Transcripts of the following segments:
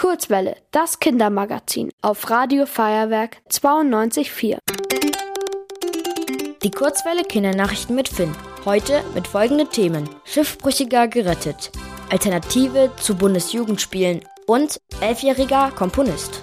Kurzwelle, das Kindermagazin auf Radio Feuerwerk 92.4. Die Kurzwelle Kindernachrichten mit Finn. Heute mit folgenden Themen. Schiffbrüchiger gerettet. Alternative zu Bundesjugendspielen und elfjähriger Komponist.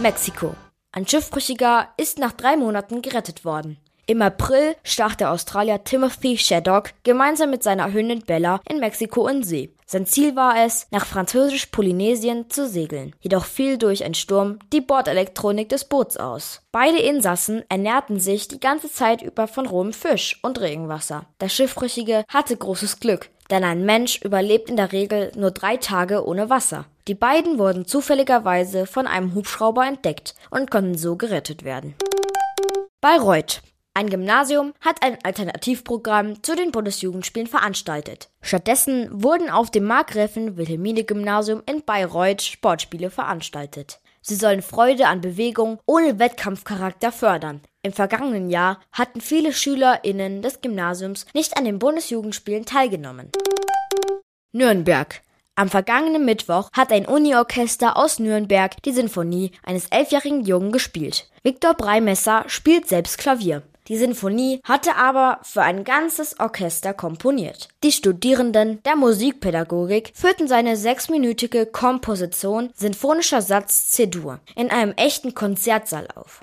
Mexiko. Ein Schiffbrüchiger ist nach drei Monaten gerettet worden. Im April stach der Australier Timothy Shaddock gemeinsam mit seiner Hündin Bella in Mexiko in See. Sein Ziel war es, nach französisch-Polynesien zu segeln. Jedoch fiel durch einen Sturm die Bordelektronik des Boots aus. Beide Insassen ernährten sich die ganze Zeit über von rohem Fisch und Regenwasser. Der Schiffbrüchige hatte großes Glück, denn ein Mensch überlebt in der Regel nur drei Tage ohne Wasser. Die beiden wurden zufälligerweise von einem Hubschrauber entdeckt und konnten so gerettet werden. Bayreuth. Ein Gymnasium hat ein Alternativprogramm zu den Bundesjugendspielen veranstaltet. Stattdessen wurden auf dem Markgräfin Wilhelmine Gymnasium in Bayreuth Sportspiele veranstaltet. Sie sollen Freude an Bewegung ohne Wettkampfcharakter fördern. Im vergangenen Jahr hatten viele SchülerInnen des Gymnasiums nicht an den Bundesjugendspielen teilgenommen. Nürnberg. Am vergangenen Mittwoch hat ein Uniorchester aus Nürnberg die Sinfonie eines elfjährigen Jungen gespielt. Viktor Breimesser spielt selbst Klavier. Die Sinfonie hatte aber für ein ganzes Orchester komponiert. Die Studierenden der Musikpädagogik führten seine sechsminütige Komposition Sinfonischer Satz C-Dur in einem echten Konzertsaal auf.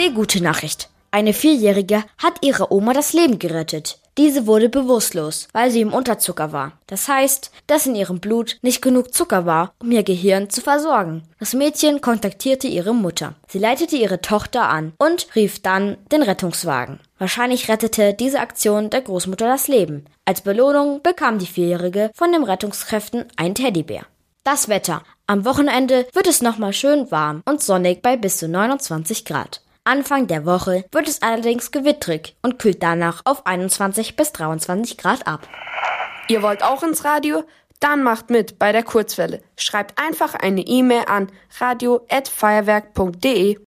Die gute Nachricht. Eine Vierjährige hat ihre Oma das Leben gerettet. Diese wurde bewusstlos, weil sie im Unterzucker war. Das heißt, dass in ihrem Blut nicht genug Zucker war, um ihr Gehirn zu versorgen. Das Mädchen kontaktierte ihre Mutter. Sie leitete ihre Tochter an und rief dann den Rettungswagen. Wahrscheinlich rettete diese Aktion der Großmutter das Leben. Als Belohnung bekam die Vierjährige von den Rettungskräften ein Teddybär. Das Wetter. Am Wochenende wird es nochmal schön warm und sonnig bei bis zu 29 Grad. Anfang der Woche wird es allerdings gewittrig und kühlt danach auf 21 bis 23 Grad ab. Ihr wollt auch ins Radio? Dann macht mit bei der Kurzwelle. Schreibt einfach eine E-Mail an radio@feuerwerk.de.